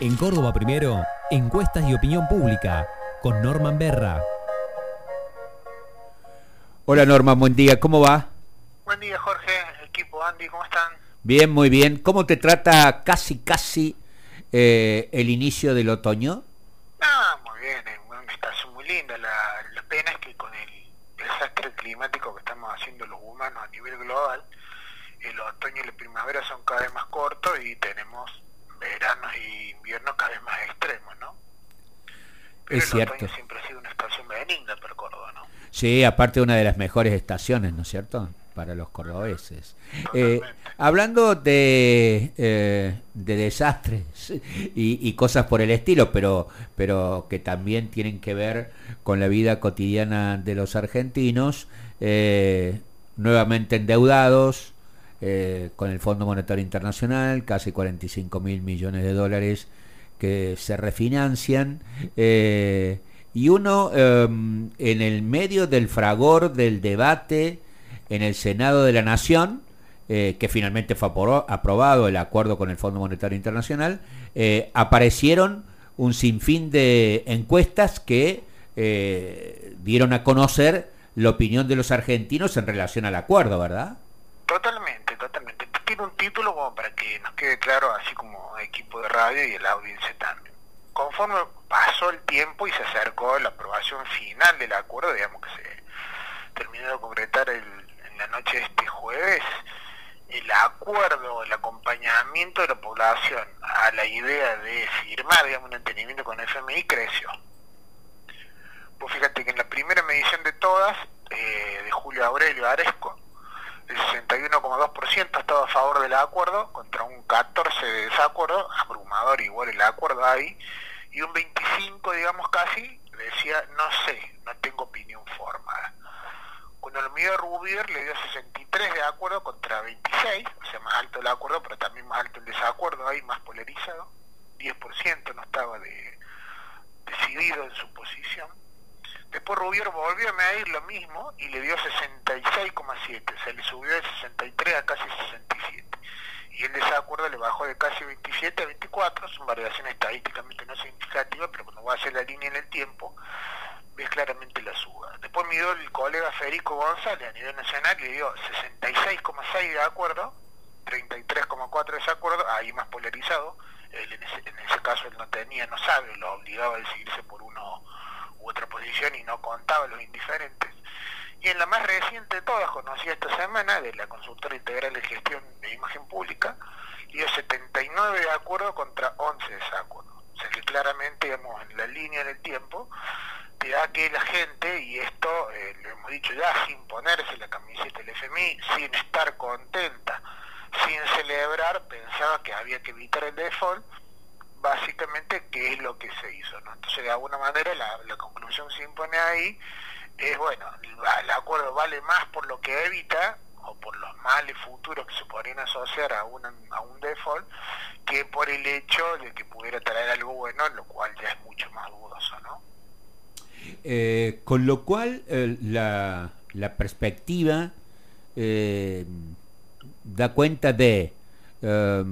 En Córdoba Primero, encuestas y opinión pública, con Norman Berra. Hola Norman, buen día, ¿cómo va? Buen día Jorge, equipo Andy, ¿cómo están? Bien, muy bien. ¿Cómo te trata casi, casi eh, el inicio del otoño? Ah, muy bien, es una estación muy linda. La, la pena es que con el desastre climático que estamos haciendo los humanos a nivel global, el otoño y la primavera son cada vez más cortos y tenemos veranos y inviernos cada vez más extremos, ¿no? Pero Es el cierto. siempre ha sido una estación benigna para Córdoba, ¿no? Sí, aparte una de las mejores estaciones, ¿no es cierto? Para los cordobeses. Eh, hablando de, eh, de desastres y, y cosas por el estilo, pero, pero que también tienen que ver con la vida cotidiana de los argentinos, eh, nuevamente endeudados eh, con el Fondo Monetario Internacional, casi 45 mil millones de dólares que se refinancian. eh, y uno eh, en el medio del fragor del debate en el Senado de la Nación, eh, que finalmente fue apro- aprobado el acuerdo con el Fondo Monetario Internacional, eh, aparecieron un sinfín de encuestas que eh, dieron a conocer la opinión de los argentinos en relación al acuerdo, ¿verdad? Totalmente. Tiene un título como para que nos quede claro, así como equipo de radio y la audiencia también. Conforme pasó el tiempo y se acercó la aprobación final del acuerdo, digamos que se terminó de concretar el- en la noche de este jueves, el acuerdo, el acompañamiento de la población a la idea de firmar, digamos, un entendimiento con el FMI creció. Pues fíjate que en la primera medición de todas, eh, de Julio Aurelio Aresco, el 61,2% estaba a favor del acuerdo contra un 14% de desacuerdo, abrumador igual el acuerdo ahí, y un 25, digamos casi, decía no sé, no tengo opinión formada. Cuando lo midió Rubier le dio 63 de acuerdo contra 26, o sea, más alto el acuerdo, pero también más alto el desacuerdo, ahí más polarizado, 10% no estaba de, decidido en su posición. Después Rubier volvió a medir lo mismo y le dio 66,7, o sea, le subió de 63 a casi 67. Y el desacuerdo le bajó de casi 27 a 24, son variaciones estadísticamente no significativas, pero cuando va a hacer la línea en el tiempo, ves claramente la suba. Después midió el colega Federico González a nivel nacional y le dio 66,6 de acuerdo, 33,4 de desacuerdo, ahí más polarizado. Él en, ese, en ese caso él no tenía, no sabe, lo obligaba a decidirse por uno otra posición y no contaba los indiferentes. Y en la más reciente de todas, conocida esta semana, de la consultora integral de gestión de imagen pública, dio 79 de acuerdo contra 11 de desacuerdo. O sea que claramente, digamos, en la línea del tiempo, te que la gente, y esto eh, lo hemos dicho ya, sin ponerse la camiseta del FMI, sin estar contenta, sin celebrar, pensaba que había que evitar el default, básicamente qué es lo que se hizo. ¿no? Entonces, de alguna manera, la, la conclusión se impone ahí, es bueno, el, acuerdo vale más por lo que evita o por los males futuros que se podrían asociar a, una, a un default que por el hecho de que pudiera traer algo bueno, lo cual ya es mucho más dudoso, ¿no? Eh, con lo cual eh, la, la perspectiva eh, da cuenta de, eh,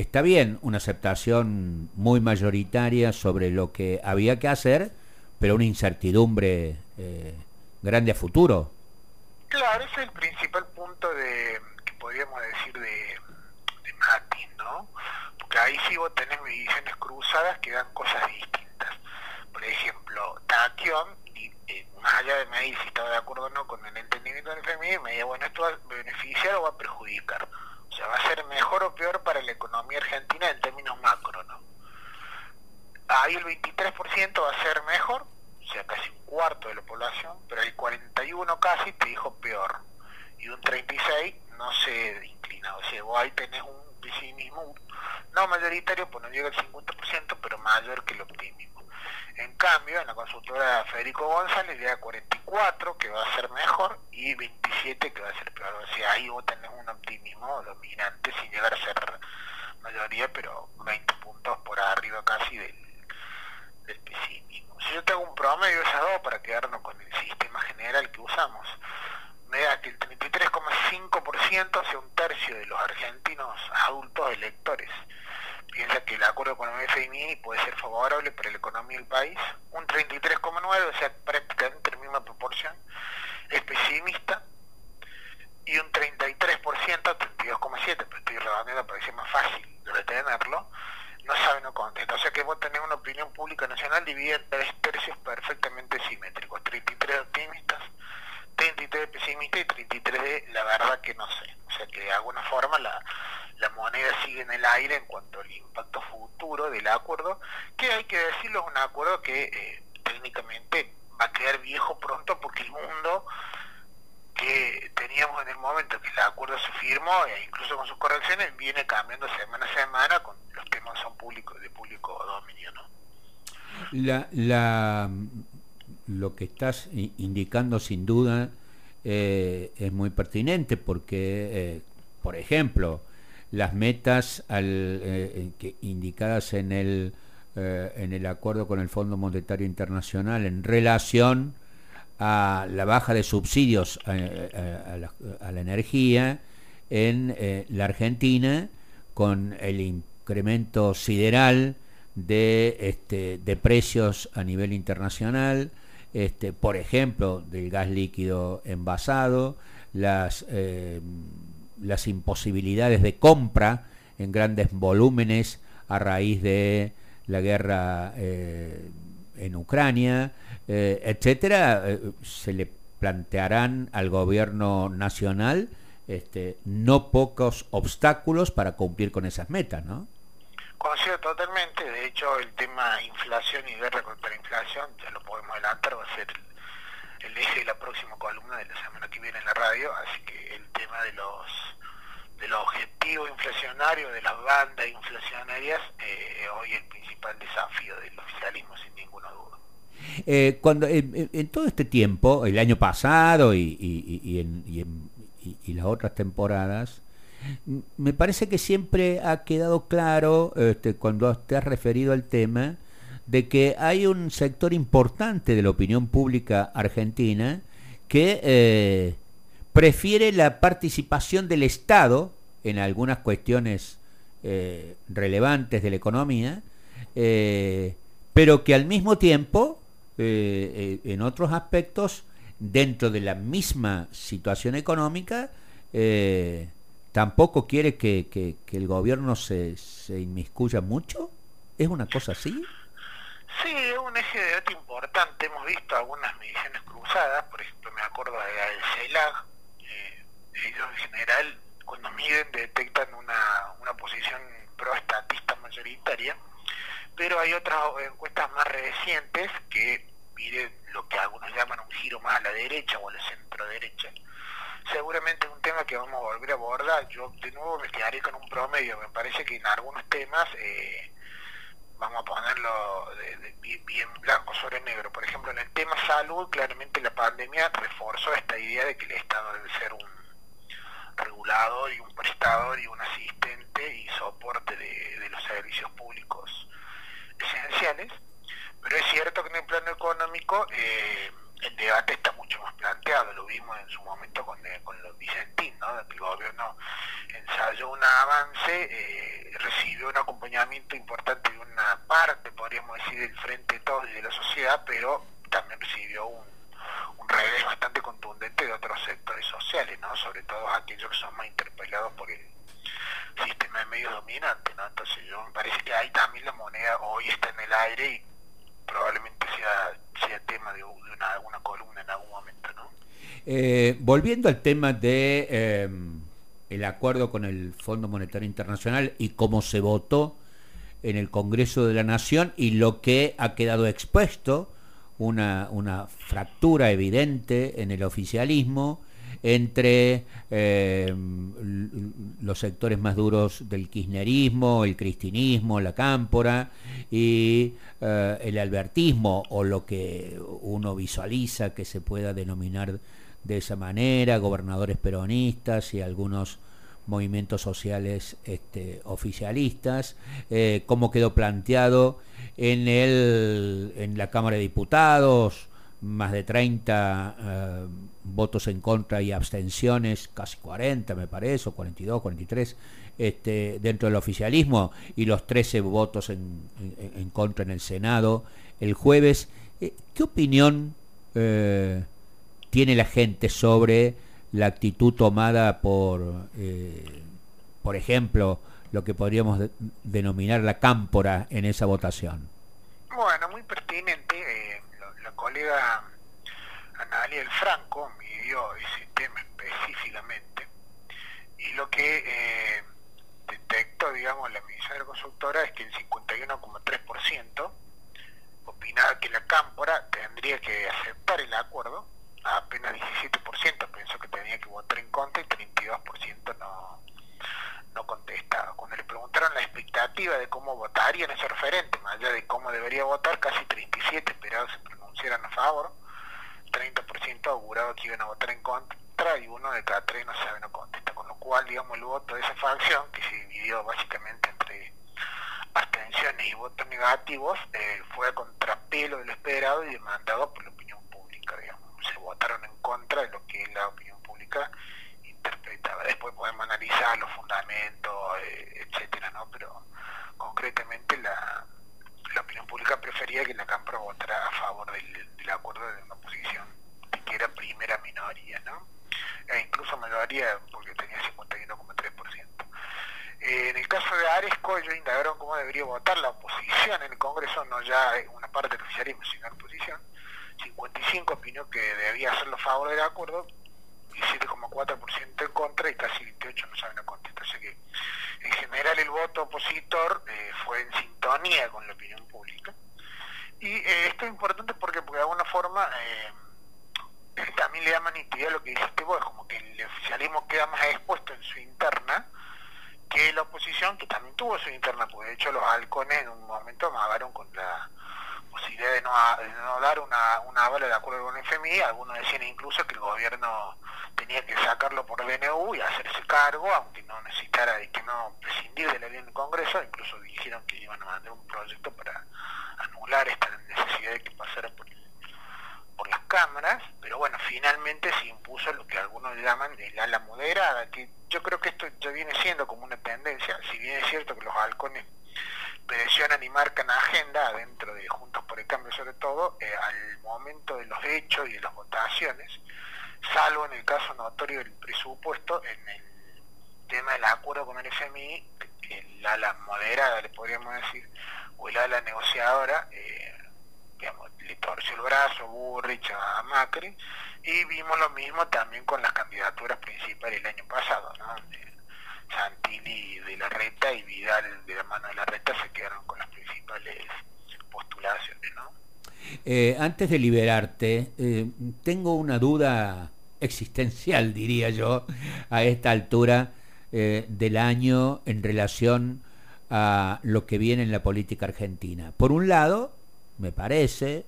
está bien, una aceptación muy mayoritaria sobre lo que había que hacer, pero una incertidumbre eh, grande a futuro. Claro, ese es el principal punto de que podríamos decir de, de Mati, ¿no? Porque ahí sí vos tenés mediciones cruzadas que dan cosas distintas. Por ejemplo, Taquión, y, eh, más allá de medir si estaba de acuerdo o no con el entendimiento del FMI, me decía, bueno, esto va a beneficiar o va a perjudicar. Va a ser mejor o peor para la economía argentina en términos macro, ¿no? Ahí el 23% va a ser mejor, o sea, casi un cuarto de la población, pero el 41 casi te dijo peor. Y un 36 no se inclina. O sea, vos ahí tenés un pesimismo, no mayoritario, pues no llega al 50%, pero mayor que el optimismo. En cambio, en la consultora Federico González le da 44, que va a ser mejor, y 27, que va a ser peor. O sea, ahí vos tenés un optimismo dominante, sin llegar a ser mayoría, pero 20 puntos por arriba casi del, del pesimismo. Si yo te hago un promedio de esas dos para quedarnos con el sistema general que usamos, me da que el 33,5%, o sea, un tercio de los argentinos adultos electores, piensa que la acuerdo con el FMI puede ser favorable para la economía del país. Un 33,9, o sea, prácticamente la misma proporción, es pesimista. Y un 33%, 32,7, pero estoy redondeando para que más fácil de retenerlo, no sabe, no contesta. O sea que vos tenés una opinión pública nacional dividida en tres tercios perfectamente simétricos. 33 optimistas, 33 pesimistas y 33 de la verdad que no sé. O sea que de alguna forma la, la moneda sigue en el aire en cuanto al impacto futuro del acuerdo, que hay que decirlo, es un acuerdo que eh, técnicamente va a quedar viejo pronto porque el mundo que teníamos en el momento que el acuerdo se firmó, e incluso con sus correcciones, viene cambiando semana a semana con los temas son públicos de público dominio. ¿no? La, la, lo que estás indicando sin duda eh, es muy pertinente porque, eh, por ejemplo, las metas al, eh, indicadas en el, en el acuerdo con el Fondo Monetario Internacional en relación a la baja de subsidios a, la, energía en la Argentina con el incremento sideral de, este, precios a nivel internacional, este, por ejemplo, del gas líquido envasado, las, eh, las imposibilidades de compra en grandes volúmenes a raíz de la guerra eh, en Ucrania, eh, etcétera, se le plantearán al gobierno nacional este, no pocos obstáculos para cumplir con esas metas, ¿no? Coincido totalmente, de hecho el tema inflación y guerra contra la inflación, ya lo podemos adelantar, va a ser el, eje de la próxima columna de la semana que viene en la radio, así que el tema de los de los objetivos inflacionarios, de las bandas inflacionarias, eh, hoy el principal desafío del oficialismo, sin ninguna duda. Eh, cuando en, todo este tiempo, el año pasado y, y, y las otras temporadas, me parece que siempre ha quedado claro, este, cuando te has referido al tema, de que hay un sector importante de la opinión pública argentina que eh, prefiere la participación del Estado en algunas cuestiones eh, relevantes de la economía, eh, pero que al mismo tiempo, en otros aspectos, dentro de la misma situación económica, tampoco quiere que, el gobierno se, se, inmiscuya mucho? ¿Es una cosa así? Sí, es un eje de debate importante. Hemos visto algunas mediciones cruzadas, por ejemplo, me acuerdo de CELAG. Eh, ellos en general, cuando miden, detectan una, una posición proestatista mayoritaria, pero hay otras encuestas más recientes que miden lo que algunos llaman un giro más a la derecha o a la centro derecha seguramente es un tema que vamos a volver a abordar. Yo de nuevo me quedaré con un promedio. Me parece que en algunos temas eh, vamos a ponerlo bien blanco sobre negro. Por ejemplo, en el tema salud, claramente la pandemia reforzó esta idea de que el Estado debe ser un regulador y un prestador y un asistente y soporte de, los servicios públicos esenciales. Pero es cierto que en el plano económico eh, el debate está mucho más planteado, lo vimos en su momento con, eh, con los Vicentín, ¿no? el gobierno ensayó un avance, eh, recibió un acompañamiento importante de una parte, podríamos decir, del frente de todos y de la sociedad, pero también recibió un, un revés bastante contundente de otros sectores sociales, ¿no? sobre todo aquellos que son más interpelados por el sistema de medios dominante. ¿no? Entonces yo me parece que ahí también la moneda hoy está en el aire y probablemente sea, sea tema de, una, columna en algún momento. ¿no? Eh, volviendo al tema de em, el acuerdo con el Fondo Monetario Internacional y cómo se votó en el Congreso de la Nación y lo que ha quedado expuesto, una, una fractura evidente en el oficialismo, entre eh, los sectores más duros del kirchnerismo, el cristinismo, la cámpora y eh, el albertismo o lo que uno visualiza que se pueda denominar de esa manera, gobernadores peronistas y algunos movimientos sociales este, oficialistas, eh, como quedó planteado en, el, en la Cámara de Diputados, más de 30 eh, votos en contra y abstenciones, casi 40 me parece, o 42, 43 este, dentro del oficialismo. Y los 13 votos en, en, contra en el Senado el jueves. Eh, ¿Qué opinión tiene la gente sobre la actitud tomada por, eh, por ejemplo, lo que podríamos denominar la cámpora en esa votación? Bueno, muy pertinente. la, colega Analia El Franco midió ese tema específicamente y lo que detectó, digamos, la ministra consultora es que el 51,3% opinaba que la cámpora tendría que aceptar el acuerdo, apenas 17% pensó que tenía que votar en contra y 32% no, no contestaba. Cuando le preguntaron la expectativa de cómo votarían ese referente, más allá de cómo debería votar, casi 37 esperados se pronunciaran a favor, 30% auguraba que iban a votar en contra y uno de cada tres no sabe no contesta, con lo cual, digamos, el voto de esa facción, que se dividió básicamente entre abstenciones y votos negativos, eh, fue a contrapelo de lo esperado y demandado por la opinión pública, digamos. Se votaron en contra de lo que la opinión pública interpretaba. Después podemos analizar los fundamentos, eh, etcétera, ¿no? Pero concretamente la, la opinión pública prefería que la Cámara votara a favor del, del acuerdo de una oposición, que era primera minoría, ¿no? E incluso mayoría porque tenía 51,3%. Eh, en el caso de Aresco, ellos indagaron cómo debería votar la oposición en el Congreso, no ya una parte del oficialismo, sino la oposición. 55 opinó que debía hacerlo a favor del acuerdo, 17,4% en contra y casi 28 no saben la contestar. Así que en general el voto opositor eh, fue en sintonía con la opinión pública. Y eh, esto es importante porque, porque de alguna forma también le da manitidad lo que dijiste vos, como que el oficialismo queda más expuesto en su interna que la oposición, que también tuvo su interna, porque de hecho los halcones en un momento amagaron con la posibilidad de no, dar una, una avala de acuerdo con el FMI, algunos decían incluso que el gobierno tenía que sacarlo por DNU y hacerse cargo, aunque no necesitara y que no prescindir de la ley del Congreso, incluso dijeron que iban a mandar un proyecto para anular esta necesidad de que pasara por por las cámaras, pero bueno, finalmente se impuso lo que algunos llaman el ala moderada, que yo creo que esto ya viene siendo como una tendencia, si bien es cierto que los halcones presionan y marcan agenda dentro de Juntos por el Cambio sobre todo, eh, al momento de los hechos y de las votaciones, salvo en el caso notorio del presupuesto, en el tema del acuerdo con el FMI, el ala moderada, le podríamos decir, o el ala negociadora, eh, digamos, le torció el brazo Burrich a Macri y vimos lo mismo también con las candidaturas principales el año pasado, ¿no? De la Reta y Vidal de la mano de la Reta se quedaron con las principales postulaciones, ¿no? Eh, antes de liberarte, eh, tengo una duda existencial, diría yo, a esta altura eh, del año en relación a lo que viene en la política argentina. Por un lado, me parece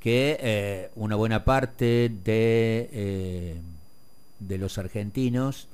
que una buena parte de, de los argentinos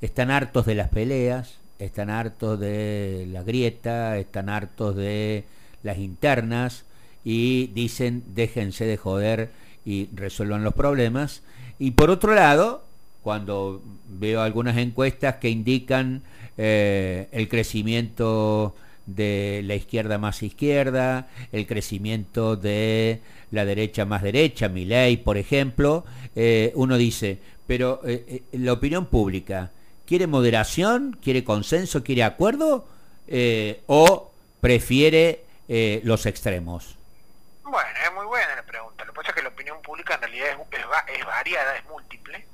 están hartos de las peleas, están hartos de la grieta, están hartos de las internas y dicen déjense de joder y resuelvan los problemas. Y por otro lado, cuando veo algunas encuestas que indican el crecimiento de la izquierda más izquierda, el crecimiento de la derecha más derecha, mi ley, por ejemplo, eh, uno dice, pero eh, eh, la opinión pública, ¿quiere moderación? ¿Quiere consenso? ¿Quiere acuerdo? ¿O prefiere los extremos? Bueno, es muy buena la pregunta. Lo que pasa es que la opinión pública en realidad es variada, es múltiple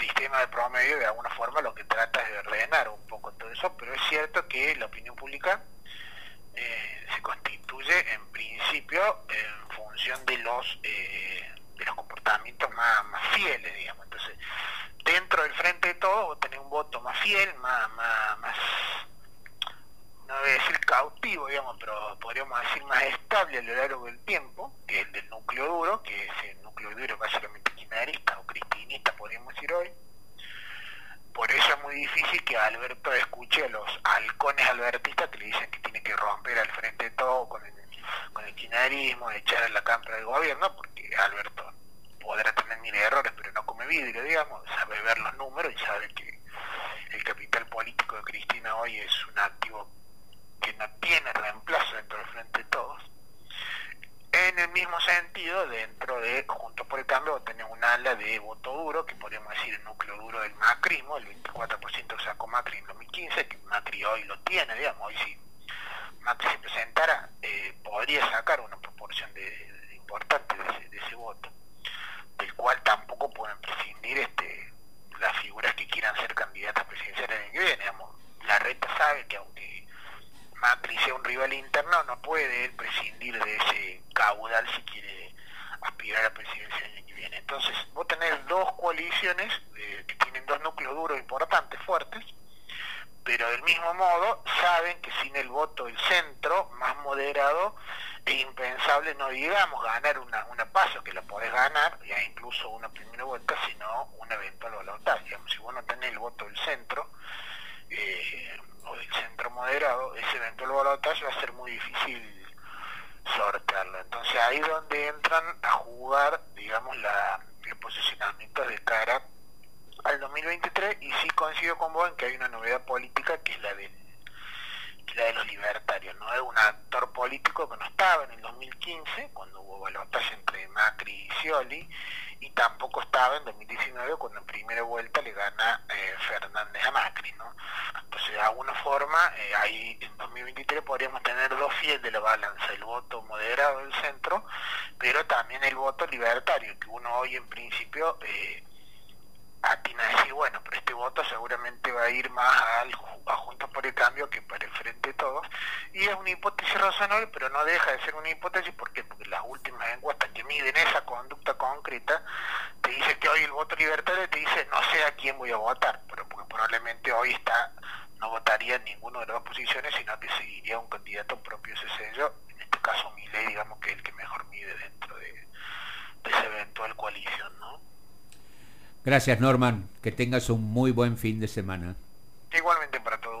sistema de promedio de alguna forma lo que trata es de ordenar un poco todo eso, pero es cierto que la opinión pública eh, se constituye en principio en función de los eh, de los comportamientos más, fieles, digamos. Entonces, dentro del frente de todo, vos tenés un voto más fiel, más, más, más no voy a decir cautivo, digamos, pero podríamos decir más estable a lo largo del tiempo, que es el del núcleo duro, que es el núcleo duro básicamente kirchnerista o cristinista, podríamos decir hoy. Por eso es muy difícil que Alberto escuche a los halcones albertistas que le dicen que tiene que romper al frente de todo con el, con el kirchnerismo, echar a la cámara del gobierno, porque Alberto podrá tener mil errores, pero no come vidrio, digamos, sabe ver los números y sabe que el capital político de Cristina hoy es un activo que no tiene reemplazo dentro del Frente de Todos. En el mismo sentido, dentro de Juntos por el Cambio, tenemos un ala de voto duro, que podríamos decir el núcleo duro del macrismo, el 24% que sacó Macri en 2015, que Macri hoy lo tiene, digamos, hoy si Macri se presentara, eh, podría sacar una proporción de, importante de ese, voto, del cual tampoco pueden prescindir este, las figuras que quieran ser candidatas presidenciales en que viene. Digamos. La reta sabe que aunque Macri sea un rival interno, no puede prescindir de ese caudal si quiere aspirar a presidencia el año que viene. Entonces, vos tenés dos coaliciones eh, que tienen dos núcleos duros importantes, fuertes, pero del mismo modo saben que sin el voto del centro, más moderado, es impensable, no digamos ganar una, una paso, que la podés ganar, ya incluso una primera vuelta, sino una eventual balotaje. Digamos, si vos no tenés el voto del centro, eh, o del centro moderado, ese eventual balotaje va a ser muy difícil sortearlo. Entonces ahí es donde entran a jugar, digamos, la, el posicionamiento de cara 2023 y sí coincido con vos en que hay una novedad política que es la de la de los libertarios, ¿no? Es un actor político que no estaba en el 2015, cuando hubo balotaje entre Macri y Scioli, y tampoco estaba en 2019 cuando en primera vuelta le gana eh, Fernández a Macri, ¿no? Entonces de alguna forma eh, ahí en 2023 podríamos tener dos fieles de la balanza, el voto moderado del centro, pero también el voto libertario, que uno hoy en principio eh, atina a decir, bueno, pero este voto seguramente va a ir más al, a Juntos por el Cambio que para el Frente de Todos. Y es una hipótesis razonable, pero no deja de ser una hipótesis. ¿por Porque las últimas encuestas que miden esa conducta concreta te dice que hoy el voto libertario te dice no sé a quién voy a votar, pero porque probablemente hoy está no votaría en ninguna de las dos posiciones, sino que seguiría un candidato propio ese sello, en este caso Milei, digamos que es el que mejor mide dentro de, de esa eventual coalición, ¿no? Gracias Norman, que tengas un muy buen fin de semana. Igualmente para todos.